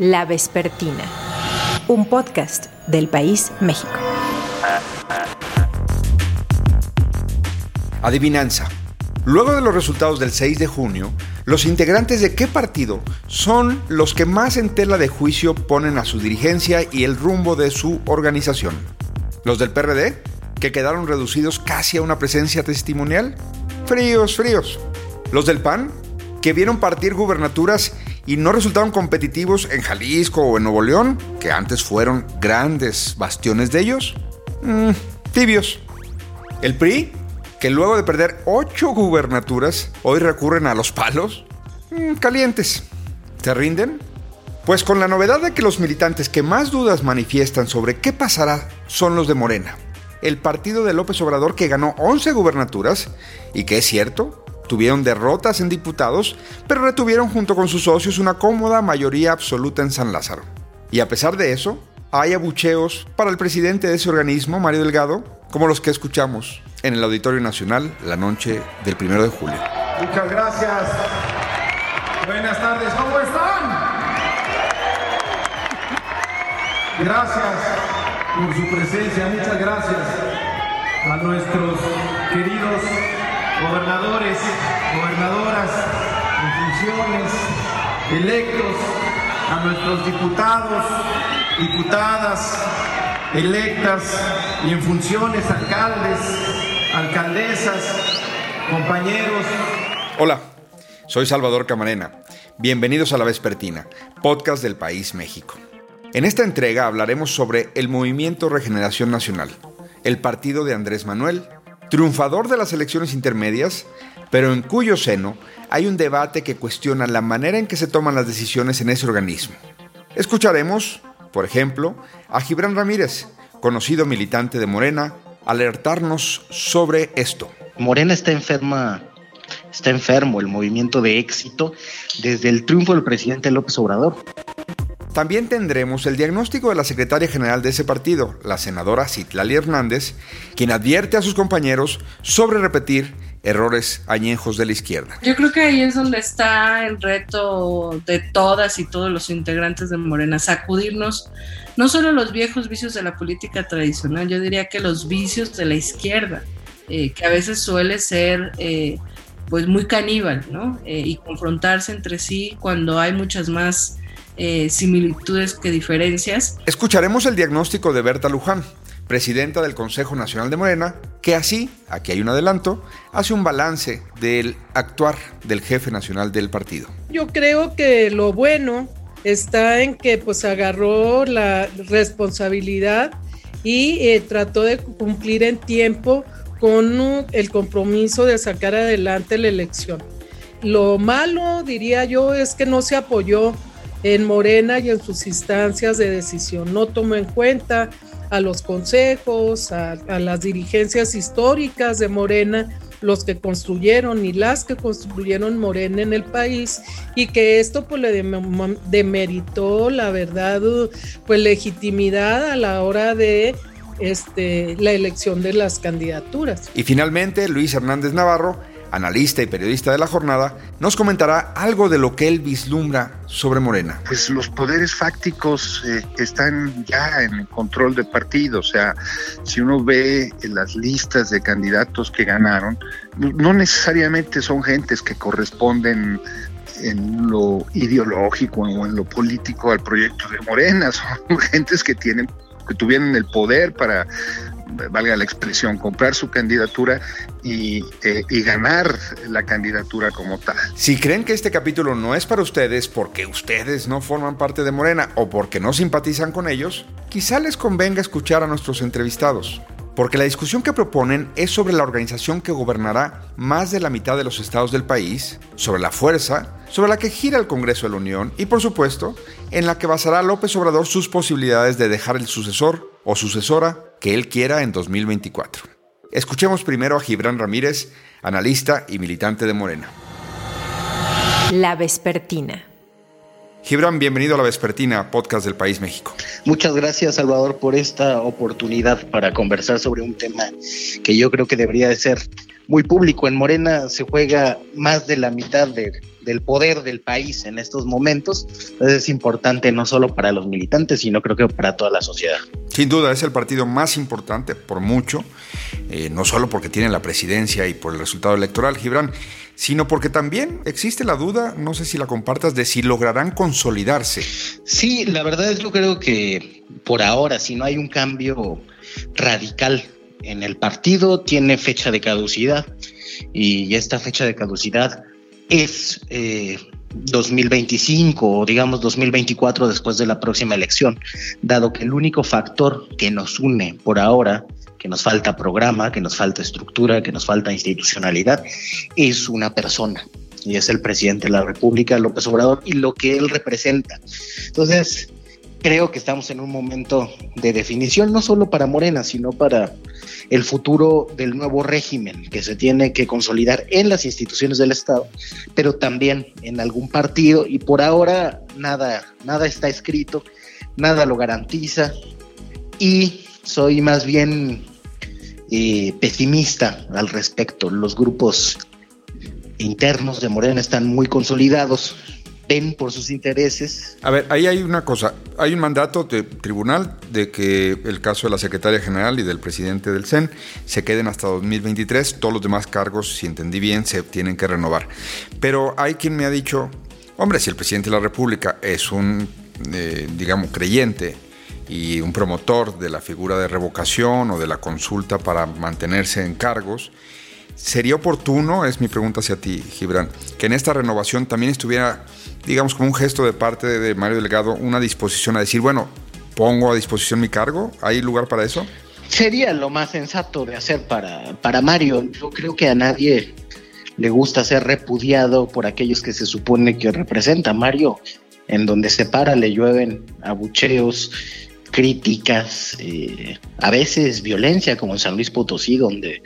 La Vespertina, un podcast del País México. Adivinanza. Luego de los resultados del 6 de junio, los integrantes de qué partido son los que más en tela de juicio ponen a su dirigencia y el rumbo de su organización. ¿Los del PRD? ¿Que quedaron reducidos casi a una presencia testimonial? Fríos, fríos. ¿Los del PAN? ¿Que vieron partir gubernaturas y no resultaron competitivos en Jalisco o en Nuevo León, que antes fueron grandes bastiones de ellos? Mm, tibios. ¿El PRI? que luego de perder ocho gubernaturas, hoy recurren a los palos? Mm, calientes. ¿Se rinden? Pues con la novedad de que los militantes que más dudas manifiestan sobre qué pasará son los de Morena, el partido de López Obrador que ganó 11 gubernaturas y que es cierto, tuvieron derrotas en diputados, pero retuvieron junto con sus socios una cómoda mayoría absoluta en San Lázaro. Y a pesar de eso, hay abucheos para el presidente de ese organismo, Mario Delgado, como los que escuchamos en el Auditorio Nacional la noche del 1 de julio. Muchas gracias. Buenas tardes, ¿cómo están? Gracias por su presencia, muchas gracias a nuestros queridos gobernadores, gobernadoras en funciones, electos, a nuestros diputados, diputadas, electas y en funciones, alcaldes, alcaldesas, compañeros. Hola, soy Salvador Camarena. Bienvenidos a La Vespertina, podcast del País México. En esta entrega hablaremos sobre el Movimiento Regeneración Nacional, el partido de Andrés Manuel, triunfador de las elecciones intermedias, pero en cuyo seno hay un debate que cuestiona la manera en que se toman las decisiones en ese organismo. Escucharemos por ejemplo, a Gibran Ramírez, conocido militante de Morena, alertarnos sobre esto. Morena está enferma, está enfermo el movimiento de éxito desde el triunfo del presidente López Obrador. También tendremos el diagnóstico de la secretaria general de ese partido, la senadora Citlali Hernández, quien advierte a sus compañeros sobre repetir errores añejos de la izquierda. Yo creo que ahí es donde está el reto de todas y todos los integrantes de Morena, sacudirnos no solo los viejos vicios de la política tradicional, yo diría que los vicios de la izquierda, eh, que a veces suele ser eh, pues muy caníbal, ¿no? Eh, y confrontarse entre sí cuando hay muchas más similitudes que diferencias. Escucharemos el diagnóstico de Berta Luján, presidenta del Consejo Nacional de Morena, que así, aquí hay un adelanto, hace un balance del actuar del jefe nacional del partido. Yo creo que lo bueno está en que pues agarró la responsabilidad y eh, trató de cumplir en tiempo con el compromiso de sacar adelante la elección. Lo malo, diría yo, es que no se apoyó en Morena y en sus instancias de decisión, no tomó en cuenta a los consejos, a, las dirigencias históricas de Morena, los que construyeron y las que construyeron Morena en el país y que esto pues le demeritó la verdad pues legitimidad a la hora de este, la elección de las candidaturas. Y finalmente Luis Hernández Navarro analista y periodista de la jornada, nos comentará algo de lo que él vislumbra sobre Morena. Pues los poderes fácticos eh, están ya en control del partido, o sea, si uno ve las listas de candidatos que ganaron, no necesariamente son gentes que corresponden en lo ideológico o en lo político al proyecto de Morena, son gentes que tienen que tuvieron el poder para valga la expresión, comprar su candidatura y, eh, y, ganar la candidatura como tal. Si creen que este capítulo no es para ustedes porque ustedes no forman parte de Morena o porque no simpatizan con ellos, quizá les convenga escuchar a nuestros entrevistados porque la discusión que proponen es sobre la organización que gobernará más de la mitad de los estados del país, sobre la fuerza, sobre la que gira el Congreso de la Unión y, por supuesto, en la que basará López Obrador sus posibilidades de dejar el sucesor o sucesora que él quiera en 2024. Escuchemos primero a Gibran Ramírez, analista y militante de Morena. La Vespertina Gibran, bienvenido a la Vespertina, podcast del País México. Muchas gracias, Salvador, por esta oportunidad para conversar sobre un tema que yo creo que debería de ser muy público. En Morena se juega más de la mitad del poder del país en estos momentos. Entonces es importante no solo para los militantes, sino creo que para toda la sociedad. Sin duda, es el partido más importante por mucho, eh, no solo porque tiene la presidencia y por el resultado electoral, Gibran, sino porque también existe la duda, no sé si la compartas, de si lograrán consolidarse. Sí, la verdad es que yo creo que por ahora, si no hay un cambio radical en el partido, tiene fecha de caducidad y esta fecha de caducidad es 2025 eh, o digamos 2024 después de la próxima elección, dado que el único factor que nos une por ahora que nos falta programa, que nos falta estructura, que nos falta institucionalidad, es una persona y es el presidente de la República, López Obrador, y lo que él representa. Entonces, creo que estamos en un momento de definición, no solo para Morena, sino para el futuro del nuevo régimen que se tiene que consolidar en las instituciones del Estado, pero también en algún partido, y por ahora nada, nada está escrito, nada lo garantiza, y soy más bien eh, pesimista al respecto. Los grupos internos de Morena están muy consolidados, ven por sus intereses. A ver, ahí hay una cosa, hay un mandato de tribunal de que el caso de la secretaria general y del presidente del CEN se queden hasta 2023, todos los demás cargos, si entendí bien, se tienen que renovar. Pero hay quien me ha dicho, hombre, si el presidente de la República es un, eh, digamos, creyente y un promotor de la figura de revocación o de la consulta para mantenerse en cargos, ¿sería oportuno, es mi pregunta hacia ti, Gibran, que en esta renovación también estuviera, digamos, como un gesto de parte de Mario Delgado, una disposición a decir, bueno, pongo a disposición mi cargo? ¿Hay lugar para eso? Sería lo más sensato de hacer para, para Mario. Yo creo que a nadie le gusta ser repudiado por aquellos que se supone que representa. Mario, en donde se para, le llueven abucheos, críticas, eh, a veces violencia, como en San Luis Potosí, donde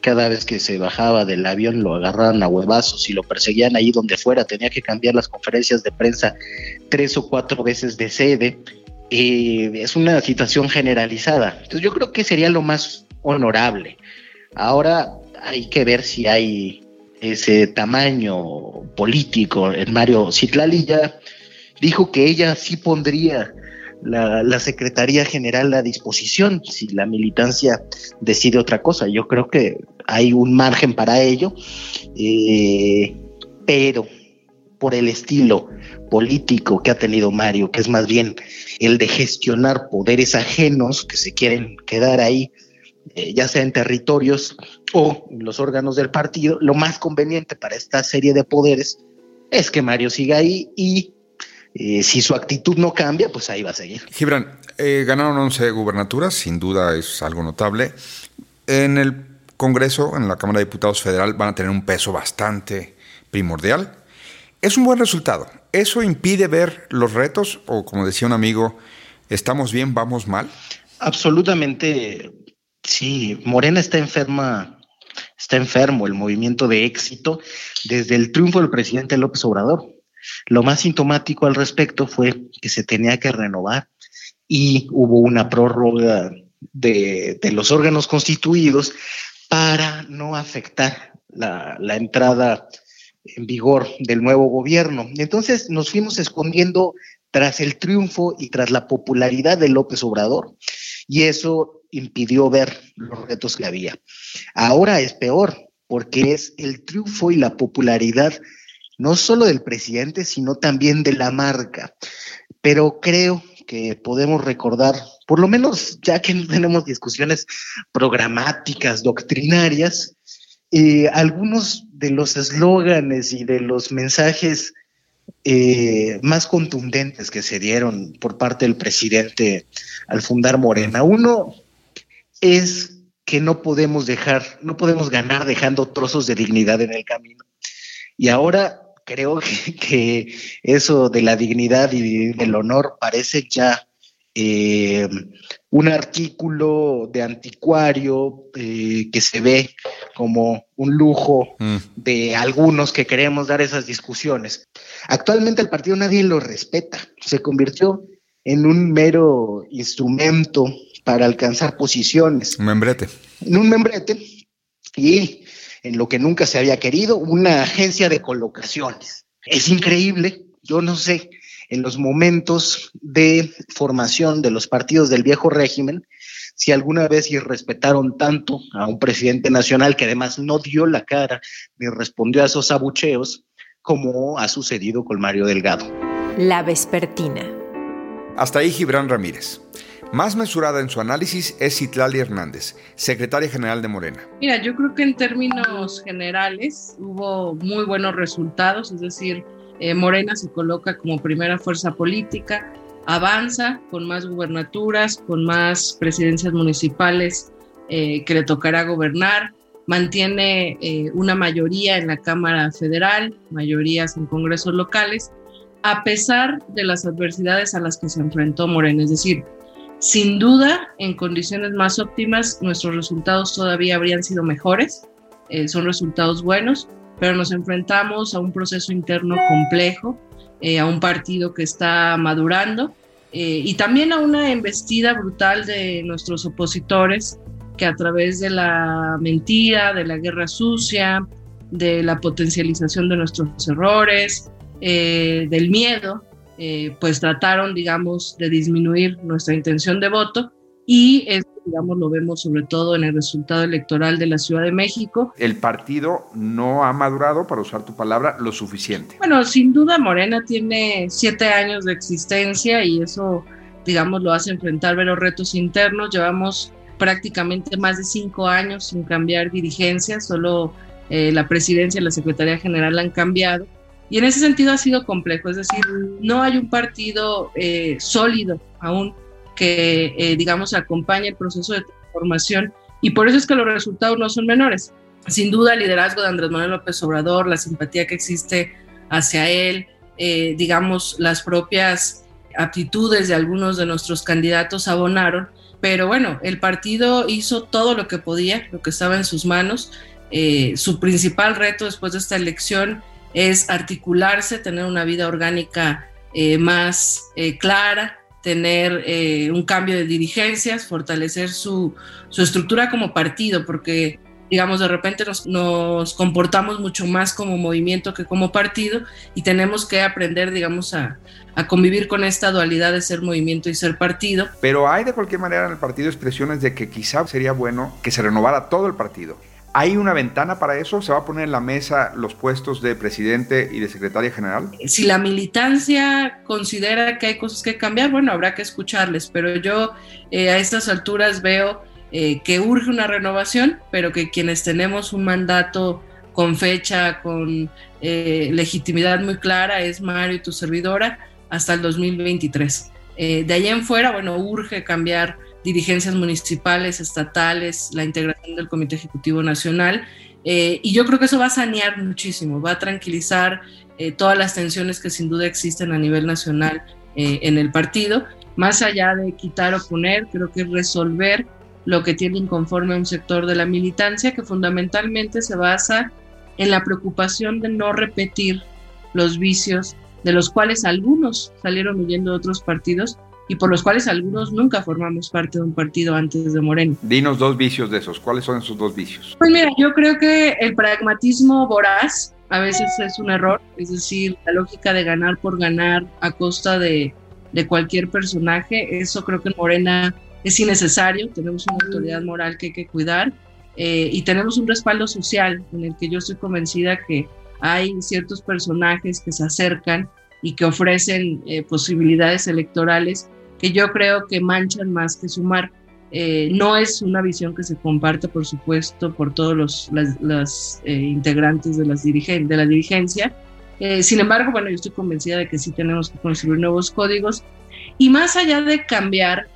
cada vez que se bajaba del avión lo agarraban a huevazos y lo perseguían ahí donde fuera, tenía que cambiar las conferencias de prensa tres o cuatro veces de sede. Eh, es una situación generalizada. Entonces yo creo que sería lo más honorable. Ahora hay que ver si hay ese tamaño político. En Mario Citlali ya dijo que ella sí pondría la, Secretaría General a disposición si la militancia decide otra cosa. Yo creo que hay un margen para ello, eh, pero por el estilo político que ha tenido Mario, que es más bien el de gestionar poderes ajenos que se quieren quedar ahí, eh, ya sea en territorios o los órganos del partido, lo más conveniente para esta serie de poderes es que Mario siga ahí y eh, si su actitud no cambia, pues ahí va a seguir. Gibran, eh, ganaron 11 gubernaturas, sin duda es algo notable. En el Congreso, en la Cámara de Diputados Federal, van a tener un peso bastante primordial. Es un buen resultado. ¿Eso impide ver los retos o, como decía un amigo, estamos bien, vamos mal? Absolutamente, sí. Morena está enferma, está enfermo el movimiento de éxito desde el triunfo del presidente López Obrador lo más sintomático al respecto fue que se tenía que renovar y hubo una prórroga de, los órganos constituidos para no afectar la, entrada en vigor del nuevo gobierno. Entonces nos fuimos escondiendo tras el triunfo y tras la popularidad de López Obrador y eso impidió ver los retos que había. Ahora es peor porque es el triunfo y la popularidad no solo del presidente, sino también de la marca. Pero creo que podemos recordar, por lo menos ya que no tenemos discusiones programáticas, doctrinarias, eh, algunos de los eslóganes y de los mensajes eh, más contundentes que se dieron por parte del presidente al fundar Morena. Uno es que no podemos dejar, no podemos ganar dejando trozos de dignidad en el camino. Y ahora creo que, eso de la dignidad y del honor parece ya eh, un artículo de anticuario eh, que se ve como un lujo mm. de algunos que queremos dar esas discusiones. Actualmente el partido nadie lo respeta, se convirtió en un mero instrumento para alcanzar posiciones. Un membrete. En un membrete. Y en lo que nunca se había querido, una agencia de colocaciones. Es increíble, yo no sé, en los momentos de formación de los partidos del viejo régimen, si alguna vez irrespetaron tanto a un presidente nacional que además no dio la cara ni respondió a esos abucheos, como ha sucedido con Mario Delgado. La Vespertina. Hasta ahí Gibran Ramírez. Más mesurada en su análisis es Citlali Hernández, secretaria general de Morena. Mira, yo creo que en términos generales hubo muy buenos resultados, es decir, eh, Morena se coloca como primera fuerza política, avanza con más gubernaturas, con más presidencias municipales eh, que le tocará gobernar, mantiene eh, una mayoría en la Cámara Federal, mayorías en congresos locales, a pesar de las adversidades a las que se enfrentó Morena. Es decir, sin duda, en condiciones más óptimas, nuestros resultados todavía habrían sido mejores, eh, son resultados buenos, pero nos enfrentamos a un proceso interno complejo, eh, a un partido que está madurando eh, y también a una embestida brutal de nuestros opositores que a través de la mentira, de la guerra sucia, de la potencialización de nuestros errores, del miedo, eh, pues trataron, digamos, de disminuir nuestra intención de voto y esto, digamos, lo vemos sobre todo en el resultado electoral de la Ciudad de México. El partido no ha madurado, para usar tu palabra, lo suficiente. Bueno, sin duda Morena tiene siete años de existencia y eso, digamos, lo hace enfrentar los retos internos. Llevamos prácticamente más de cinco años sin cambiar dirigencia, solo eh, la presidencia y la Secretaría General han cambiado. Y en ese sentido ha sido complejo, es decir, no hay un partido eh, sólido aún que, eh, digamos, acompañe el proceso de transformación y por eso es que los resultados no son menores. Sin duda, el liderazgo de Andrés Manuel López Obrador, la simpatía que existe hacia él, eh, digamos, las propias aptitudes de algunos de nuestros candidatos abonaron, pero bueno, el partido hizo todo lo que podía, lo que estaba en sus manos. su principal reto después de esta elección es articularse, tener una vida orgánica eh, más eh, clara, tener eh, un cambio de dirigencias, fortalecer su, estructura como partido, porque digamos, de repente nos, comportamos mucho más como movimiento que como partido y tenemos que aprender, digamos, a, a, convivir con esta dualidad de ser movimiento y ser partido. Pero hay de cualquier manera en el partido expresiones de que quizá sería bueno que se renovara todo el partido. ¿Hay una ventana para eso? ¿Se va a poner en la mesa los puestos de presidente y de secretaria general? Si la militancia considera que hay cosas que cambiar, bueno, habrá que escucharles, pero yo eh, a estas alturas veo eh, que urge una renovación, pero que quienes tenemos un mandato con fecha, con eh, legitimidad muy clara, es Mario y tu servidora, hasta el 2023. de ahí en fuera, bueno, urge cambiar dirigencias municipales, estatales, la integración del Comité Ejecutivo Nacional. Eh, y yo creo que eso va a sanear muchísimo, va a tranquilizar eh, todas las tensiones que sin duda existen a nivel nacional eh, en el partido. Más allá de quitar o poner, creo que resolver lo que tiene inconforme a un sector de la militancia que fundamentalmente se basa en la preocupación de no repetir los vicios de los cuales algunos salieron huyendo de otros partidos y por los cuales algunos nunca formamos parte de un partido antes de Moreno. Dinos dos vicios de esos. ¿Cuáles son esos dos vicios? Pues mira, yo creo que el pragmatismo voraz a veces es un error, es decir, la lógica de ganar por ganar a costa de, de cualquier personaje, eso creo que en Morena es innecesario, tenemos una autoridad moral que hay que cuidar eh, y tenemos un respaldo social en el que yo estoy convencida que hay ciertos personajes que se acercan y que ofrecen eh, posibilidades electorales que yo creo que manchan más que sumar. Eh, no es una visión que se comparte, por supuesto, por todos los las, eh, integrantes de, las dirigen de la dirigencia. Eh, sin embargo, bueno, yo estoy convencida de que sí tenemos que construir nuevos códigos. Y más allá de cambiar,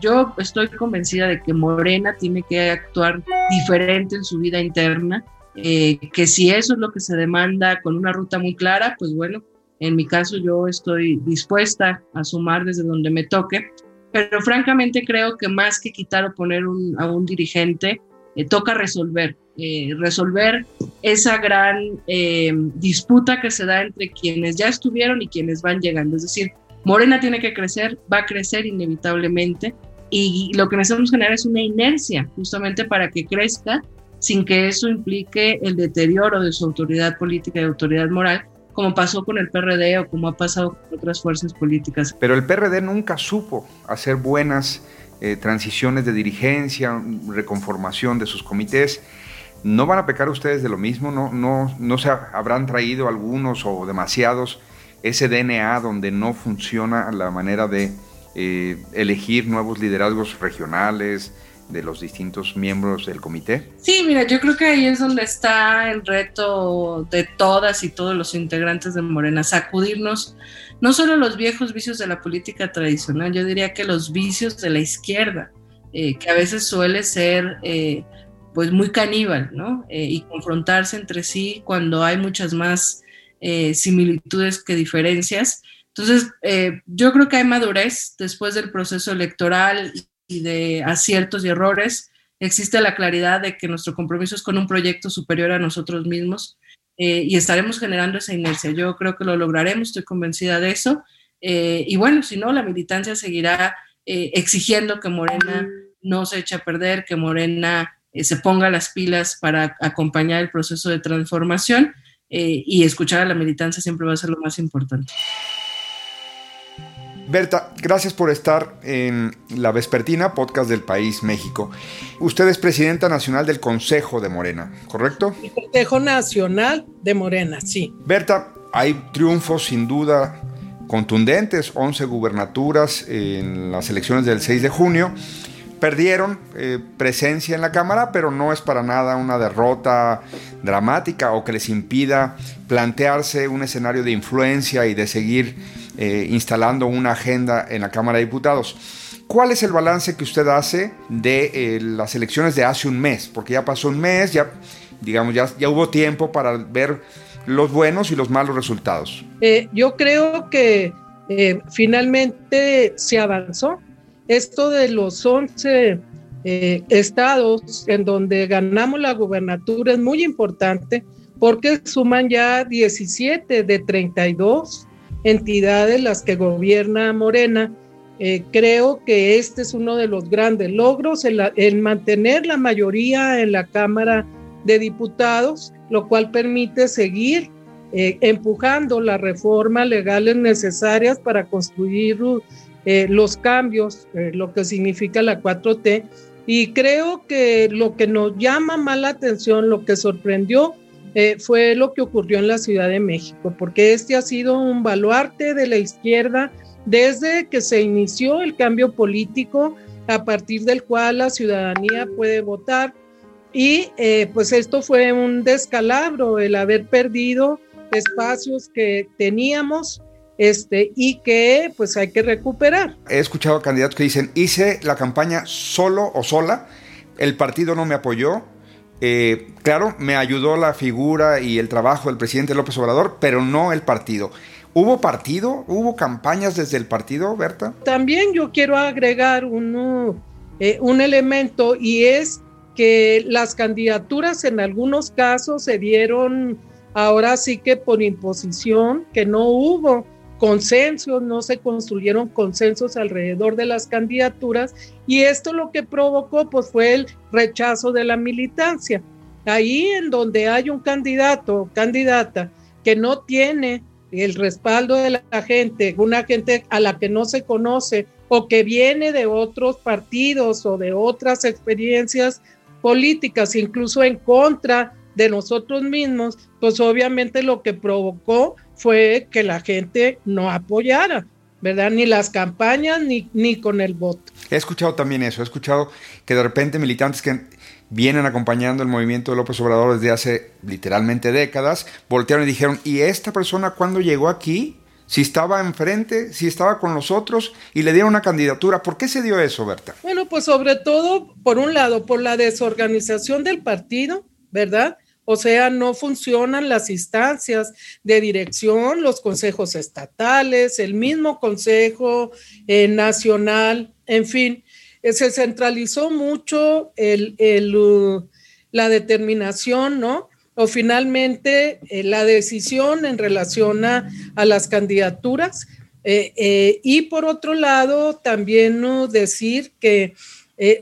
yo estoy convencida de que Morena tiene que actuar diferente en su vida interna, que si eso es lo que se demanda con una ruta muy clara, pues bueno, en mi caso yo estoy dispuesta a sumar desde donde me toque, pero francamente creo que más que quitar o poner a un dirigente, eh, toca resolver, eh, resolver esa gran eh, disputa que se da entre quienes ya estuvieron y quienes van llegando. Es decir, Morena tiene que crecer, va a crecer inevitablemente y lo que necesitamos generar es una inercia justamente para que crezca sin que eso implique el deterioro de su autoridad política y autoridad moral, como pasó con el PRD o como ha pasado con otras fuerzas políticas. Pero el PRD nunca supo hacer buenas eh, transiciones de dirigencia, reconformación de sus comités. ¿No van a pecar ustedes de lo mismo? ¿No, no, no se habrán traído algunos o demasiados ese DNA donde no funciona la manera de eh, elegir nuevos liderazgos regionales, de los distintos miembros del comité? Sí, mira, yo creo que ahí es donde está el reto de todas y todos los integrantes de Morena, sacudirnos no solo los viejos vicios de la política tradicional, yo diría que los vicios de la izquierda, eh, que a veces suele ser eh, pues muy caníbal, ¿no? Eh, y confrontarse entre sí cuando hay muchas más similitudes que diferencias. Entonces, yo creo que hay madurez después del proceso electoral y de aciertos y errores, existe la claridad de que nuestro compromiso es con un proyecto superior a nosotros mismos eh, y estaremos generando esa inercia. Yo creo que lo lograremos, estoy convencida de eso. Eh, y bueno, si no, la militancia seguirá eh, exigiendo que Morena no se eche a perder, que Morena se ponga las pilas para acompañar el proceso de transformación y escuchar a la militancia siempre va a ser lo más importante. Berta, gracias por estar en La Vespertina, podcast del País México. Usted es presidenta nacional del Consejo de Morena, ¿correcto? El Consejo Nacional de Morena, sí. Berta, hay triunfos sin duda contundentes, 11 gubernaturas en las elecciones del 6 de junio. Perdieron eh, presencia en la Cámara, pero no es para nada una derrota dramática o que les impida plantearse un escenario de influencia y de seguir eh, instalando una agenda en la Cámara de Diputados. ¿Cuál es el balance que usted hace de eh, las elecciones de hace un mes? Porque ya pasó un mes, ya, digamos, ya, ya hubo tiempo para ver los buenos y los malos resultados. Eh, yo creo que finalmente se avanzó. Esto de los 11 estados en donde ganamos la gubernatura es muy importante porque suman ya 17 de 32 entidades las que gobierna Morena. Eh, creo que este es uno de los grandes logros, el, mantener la mayoría en la Cámara de Diputados, lo cual permite seguir eh, empujando las reformas legales necesarias para construir eh, los cambios, lo que significa la 4T. Y creo que lo que nos llama más la atención, lo que sorprendió, eh, fue lo que ocurrió en la Ciudad de México, porque este ha sido un baluarte de la izquierda desde que se inició el cambio político, a partir del cual la ciudadanía puede votar. Y eh, pues esto fue un descalabro, el haber perdido espacios que teníamos este, y que pues hay que recuperar. He escuchado candidatos que dicen, hice la campaña solo o sola, el partido no me apoyó, eh, claro, me ayudó la figura y el trabajo del presidente López Obrador, pero no el partido. ¿Hubo partido? ¿Hubo campañas desde el partido, Berta? También yo quiero agregar eh, un elemento y es que las candidaturas en algunos casos se dieron ahora sí que por imposición, que no hubo consensos, no se construyeron consensos alrededor de las candidaturas y esto lo que provocó pues fue el rechazo de la militancia. Ahí en donde hay un candidato o candidata que no tiene el respaldo de la gente, una gente a la que no se conoce o que viene de otros partidos o de otras experiencias políticas, incluso en contra de nosotros mismos, pues obviamente lo que provocó fue que la gente no apoyara, ¿verdad? Ni las campañas ni, ni con el voto. He escuchado también eso, he escuchado que de repente militantes que vienen acompañando el movimiento de López Obrador desde hace literalmente décadas, voltearon y dijeron, ¿y esta persona cuando llegó aquí? Si estaba enfrente, si estaba con los otros y le dieron una candidatura. ¿Por qué se dio eso, Berta? Bueno, pues sobre todo, por un lado, por la desorganización del partido, ¿verdad? O sea, no funcionan las instancias de dirección, los consejos estatales, el mismo consejo eh, nacional, en fin, eh, se centralizó mucho uh, la determinación, ¿no? O finalmente eh, la decisión en relación a, las candidaturas. y por otro lado, también decir que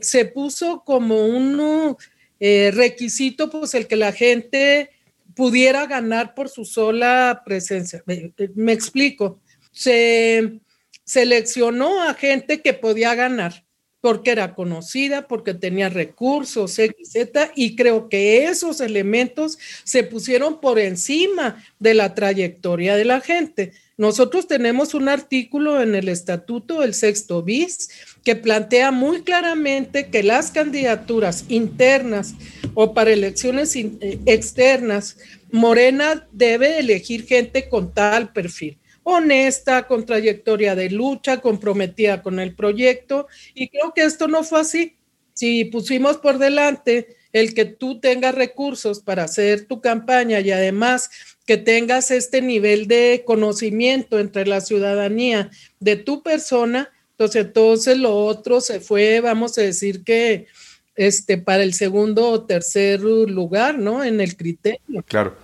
se puso como un eh, requisito, pues el que la gente pudiera ganar por su sola presencia. Me, me explico. Se seleccionó a gente que podía ganar porque era conocida, porque tenía recursos, etc. Y creo que esos elementos se pusieron por encima de la trayectoria de la gente. Nosotros tenemos un artículo en el estatuto del sexto bis que plantea muy claramente que las candidaturas internas o para elecciones eh, externas, Morena debe elegir gente con tal perfil honesta, con trayectoria de lucha, comprometida con el proyecto. Y creo que esto no fue así. Si pusimos por delante el que tú tengas recursos para hacer tu campaña y además que tengas este nivel de conocimiento entre la ciudadanía de tu persona, entonces, entonces lo otro se fue, vamos a decir que este, para el segundo o tercer lugar, ¿no? En el criterio. Claro.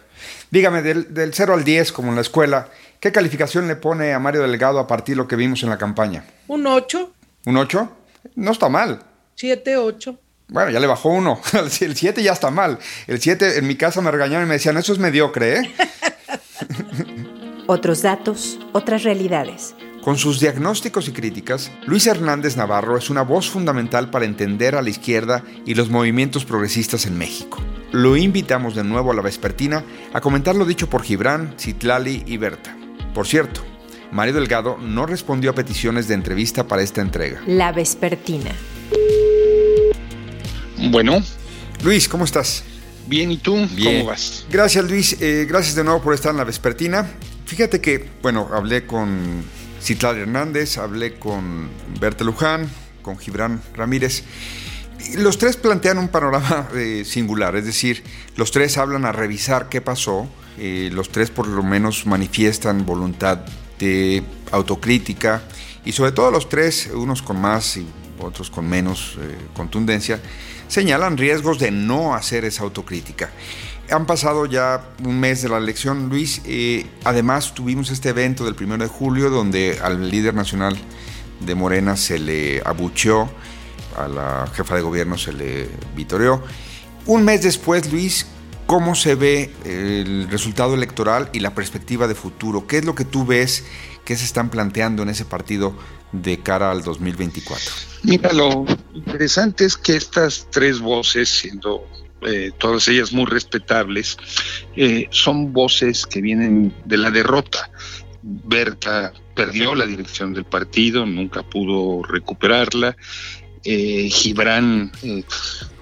Dígame, del, del 0 al 10, como en la escuela, ¿qué calificación le pone a Mario Delgado a partir de lo que vimos en la campaña? Un 8. ¿Un 8? No está mal. 7, 8. Bueno, ya le bajó uno. El 7 ya está mal. El 7 en mi casa me regañaron y me decían, eso es mediocre, ¿eh? Otros datos, otras realidades. Con sus diagnósticos y críticas, Luis Hernández Navarro es una voz fundamental para entender a la izquierda y los movimientos progresistas en México. Lo invitamos de nuevo a la vespertina a comentar lo dicho por Gibran, Citlali y Berta. Por cierto, Mario Delgado no respondió a peticiones de entrevista para esta entrega. La vespertina. Bueno. Luis, ¿cómo estás? Bien, ¿y tú? Bien. ¿Cómo vas? Gracias, Luis. Eh, gracias de nuevo por estar en la vespertina. Fíjate que, bueno, hablé con Citlali Hernández, hablé con Berta Luján, con Gibran Ramírez. Los tres plantean un panorama eh, singular, es decir, los tres hablan a revisar qué pasó, eh, los tres por lo menos manifiestan voluntad de autocrítica y sobre todo los tres, unos con más y otros con menos eh, contundencia, señalan riesgos de no hacer esa autocrítica. Han pasado ya un mes de la elección, Luis. eh, además, tuvimos este evento del 1 de julio donde al líder nacional de Morena se le abucheó, a la jefa de gobierno se le vitoreó. Un mes después, Luis, ¿cómo se ve el resultado electoral y la perspectiva de futuro? ¿Qué es lo que tú ves que se están planteando en ese partido de cara al 2024? Mira, lo interesante es que estas tres voces, siendo eh, todas ellas muy respetables, eh, son voces que vienen de la derrota. Berta perdió la dirección del partido, nunca pudo recuperarla. Eh, Gibran eh,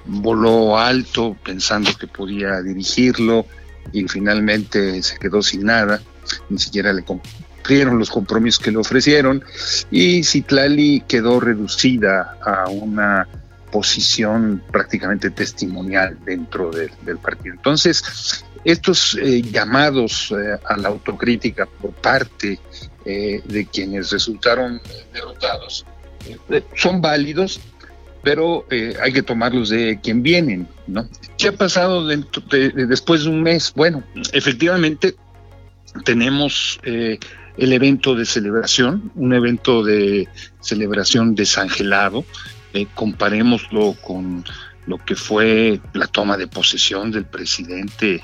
voló alto pensando que podía dirigirlo y finalmente se quedó sin nada, ni siquiera le cumplieron los compromisos que le ofrecieron y Citlali quedó reducida a una posición prácticamente testimonial dentro de, del partido. Entonces, estos eh, llamados eh, a la autocrítica por parte eh, de quienes resultaron derrotados son válidos, pero hay que tomarlos de quien vienen, ¿no? ¿Qué ha pasado después de un mes? Bueno, efectivamente tenemos el evento de celebración, un evento de celebración desangelado, eh, comparémoslo con lo que fue la toma de posesión del presidente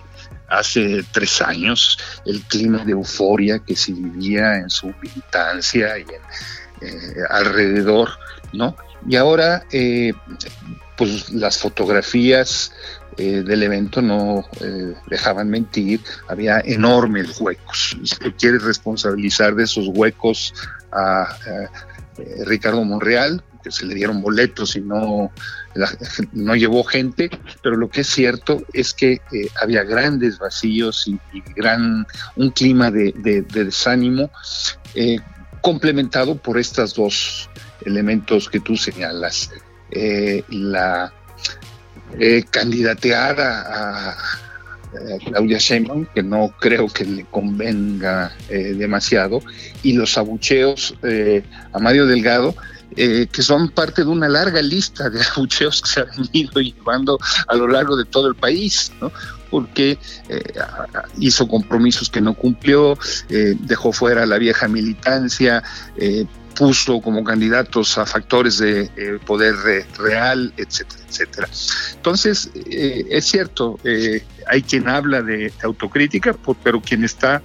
hace tres años, el clima de euforia que se vivía en su militancia y eh, alrededor, ¿no? Y ahora, eh, pues las fotografías eh, del evento no dejaban mentir, había enormes huecos. Se quiere responsabilizar de esos huecos a Ricardo Monreal, que se le dieron boletos y no, no llevó gente, pero lo que es cierto es que eh, había grandes vacíos y, gran, un clima de, de, de desánimo eh, complementado por estos dos elementos que tú señalas. Eh, la candidatear a, Claudia Sheinbaum, que no creo que le convenga demasiado, y los abucheos a Mario Delgado, eh, que son parte de una larga lista de abucheos que se han venido llevando a lo largo de todo el país, ¿no? porque eh, hizo compromisos que no cumplió, eh, dejó fuera la vieja militancia, eh, puso como candidatos a factores de poder real, etcétera, etcétera. Entonces, es cierto, hay quien habla de autocrítica, pero quien está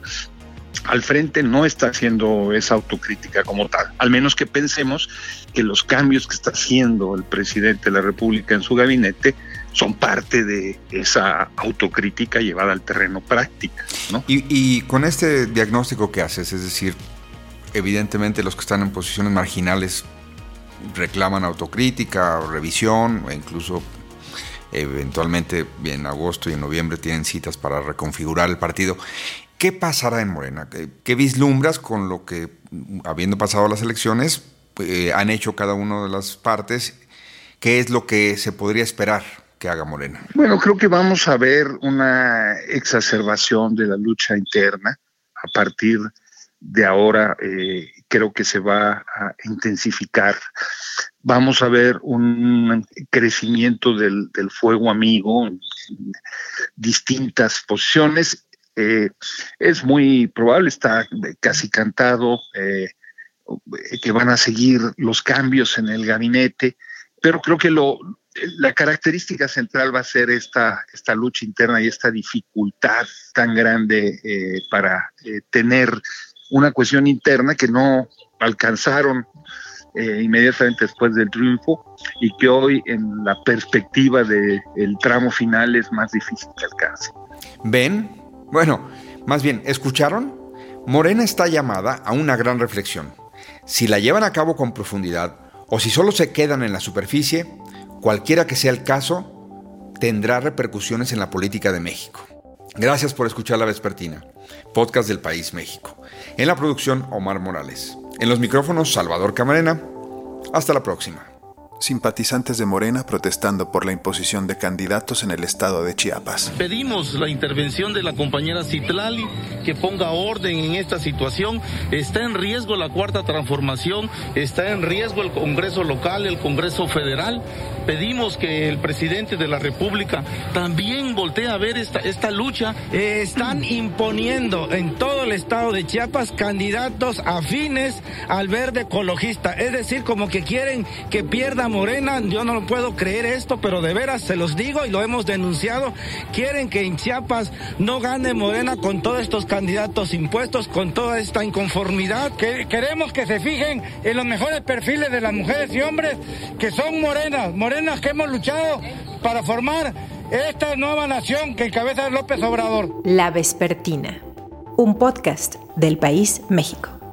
al frente no está haciendo esa autocrítica como tal, al menos que pensemos que los cambios que está haciendo el presidente de la República en su gabinete son parte de esa autocrítica llevada al terreno práctico. Y, con este diagnóstico que haces, es decir, evidentemente los que están en posiciones marginales reclaman autocrítica revisión, o incluso eventualmente en agosto y en noviembre tienen citas para reconfigurar el partido. ¿Qué pasará en Morena? ¿Qué, vislumbras con lo que, habiendo pasado las elecciones, eh, han hecho cada una de las partes? ¿Qué es lo que se podría esperar que haga Morena? Bueno, creo que vamos a ver una exacerbación de la lucha interna a partir de ahora. Eh, creo que se va a intensificar. Vamos a ver un crecimiento del, del fuego amigo en distintas posiciones eh, es muy probable, está casi cantado, eh, que van a seguir los cambios en el gabinete, pero creo que lo, la característica central va a ser esta, lucha interna y esta dificultad tan grande eh, para tener una cuestión interna que no alcanzaron inmediatamente después del triunfo y que hoy en la perspectiva del tramo final es más difícil que alcance. ¿Ven? Bueno, más bien, ¿escucharon? Morena está llamada a una gran reflexión. Si la llevan a cabo con profundidad o si solo se quedan en la superficie, cualquiera que sea el caso, tendrá repercusiones en la política de México. Gracias por escuchar La Vespertina, podcast del País México. En la producción, Omar Morales. En los micrófonos, Salvador Camarena. Hasta la próxima simpatizantes de Morena protestando por la imposición de candidatos en el estado de Chiapas. Pedimos la intervención de la compañera Citlali que ponga orden en esta situación. Está en riesgo la cuarta transformación, está en riesgo el Congreso local, el Congreso federal. Pedimos que el presidente de la República también voltee a ver esta, lucha. Están imponiendo en todo el estado de Chiapas candidatos afines al verde ecologista, es decir, como que quieren que pierda Morena, yo no lo puedo creer esto, pero de veras se los digo y lo hemos denunciado. Quieren que en Chiapas no gane Morena con todos estos candidatos impuestos, con toda esta inconformidad. Que queremos que se fijen en los mejores perfiles de las mujeres y hombres que son morenas, morenas que hemos luchado para formar esta nueva nación que encabeza López Obrador. La Vespertina, un podcast del País México.